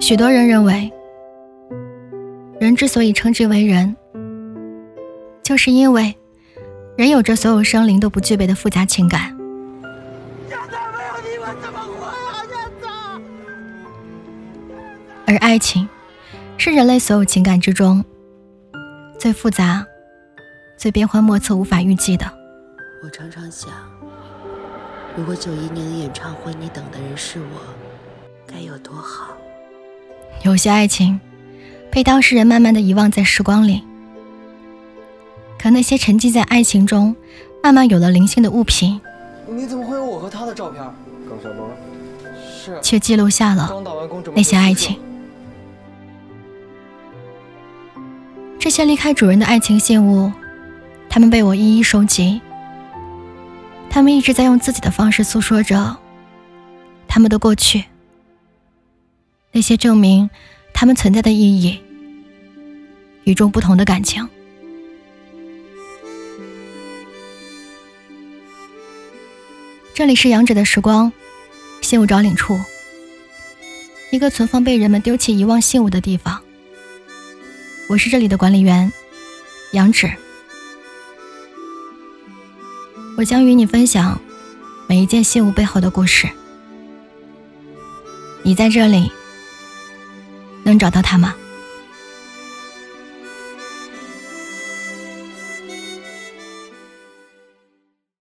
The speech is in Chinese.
许多人认为，人之所以称之为人，就是因为人有着所有生灵都不具备的复杂情感。燕子没有你们怎么活啊，燕子而爱情，是人类所有情感之中最复杂、最变幻莫测、无法预计的。我常常想，如果九一年的演唱会你等的人是我，该有多好。有些爱情被当事人慢慢的遗忘在时光里，可那些沉浸在爱情中慢慢有了灵性的物品，你怎么会有我和他的照片？刚下班，是却记录下了那些爱情。这些离开主人的爱情信物，他们被我一一收集。他们一直在用自己的方式诉说着他们的过去。那些证明他们存在的意义，与众不同的感情。这里是杨芷的时光，信物找领处，一个存放被人们丢弃、遗忘信物的地方。我是这里的管理员，杨芷。我将与你分享每一件信物背后的故事。你在这里能找到他吗？